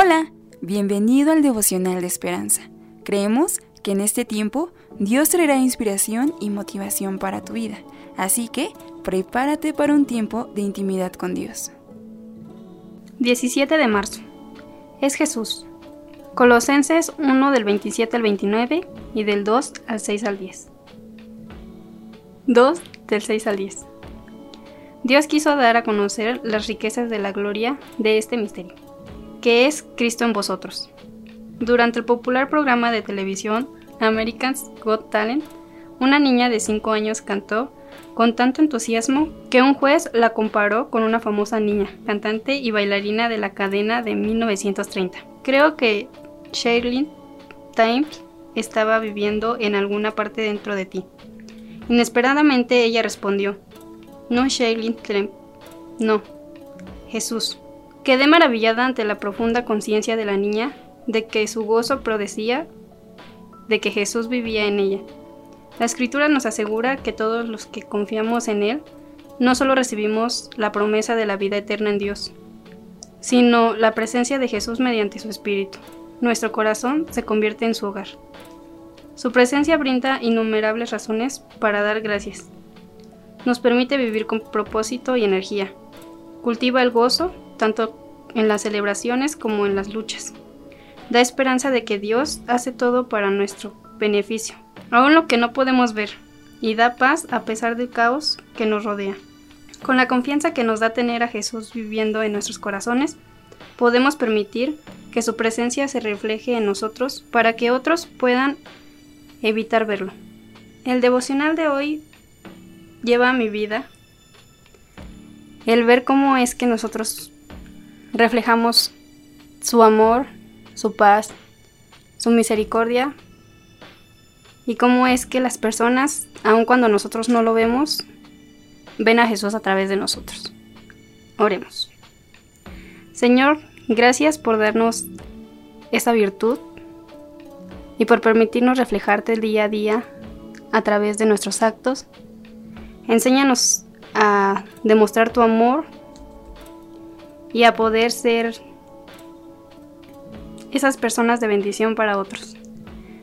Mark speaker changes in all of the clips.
Speaker 1: Hola, bienvenido al devocional de esperanza. Creemos que en este tiempo Dios traerá inspiración y motivación para tu vida, así que prepárate para un tiempo de intimidad con Dios.
Speaker 2: 17 de marzo. Es Jesús. Colosenses 1 del 27 al 29 y del 2 al 6 al 10. 2 del 6 al 10. Dios quiso dar a conocer las riquezas de la gloria de este misterio, que es Cristo en vosotros. Durante el popular programa de televisión American's Got Talent, una niña de 5 años cantó con tanto entusiasmo que un juez la comparó con una famosa niña, cantante y bailarina de la cadena de 1930. Creo que Shailene Times estaba viviendo en alguna parte dentro de ti. Inesperadamente ella respondió, no Shailene Clem, no, Jesús. Quedé maravillada ante la profunda conciencia de la niña de que su gozo prodecía de que Jesús vivía en ella. La escritura nos asegura que todos los que confiamos en Él no solo recibimos la promesa de la vida eterna en Dios, sino la presencia de Jesús mediante su Espíritu. Nuestro corazón se convierte en su hogar. Su presencia brinda innumerables razones para dar gracias. Nos permite vivir con propósito y energía. Cultiva el gozo, tanto en las celebraciones como en las luchas. Da esperanza de que Dios hace todo para nuestro beneficio, aun lo que no podemos ver, y da paz a pesar del caos que nos rodea. Con la confianza que nos da tener a Jesús viviendo en nuestros corazones, podemos permitir que su presencia se refleje en nosotros para que otros puedan evitar verlo. El devocional de hoy lleva a mi vida el ver cómo es que nosotros reflejamos su amor, su paz, su misericordia y cómo es que las personas, aun cuando nosotros no lo vemos, ven a Jesús a través de nosotros. Oremos. Señor, gracias por darnos esa virtud y por permitirnos reflejarte el día a día a través de nuestros actos. Enséñanos a demostrar tu amor y a poder ser esas personas de bendición para otros.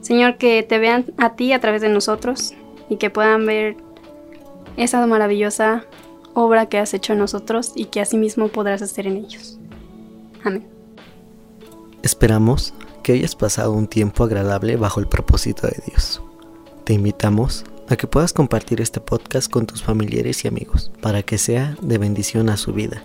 Speaker 2: Señor, que te vean a ti a través de nosotros y que puedan ver esa maravillosa obra que has hecho en nosotros y que asimismo podrás hacer en ellos. Amén.
Speaker 3: Esperamos que hayas pasado un tiempo agradable bajo el propósito de Dios. Te invitamos a que puedas compartir este podcast con tus familiares y amigos para que sea de bendición a su vida.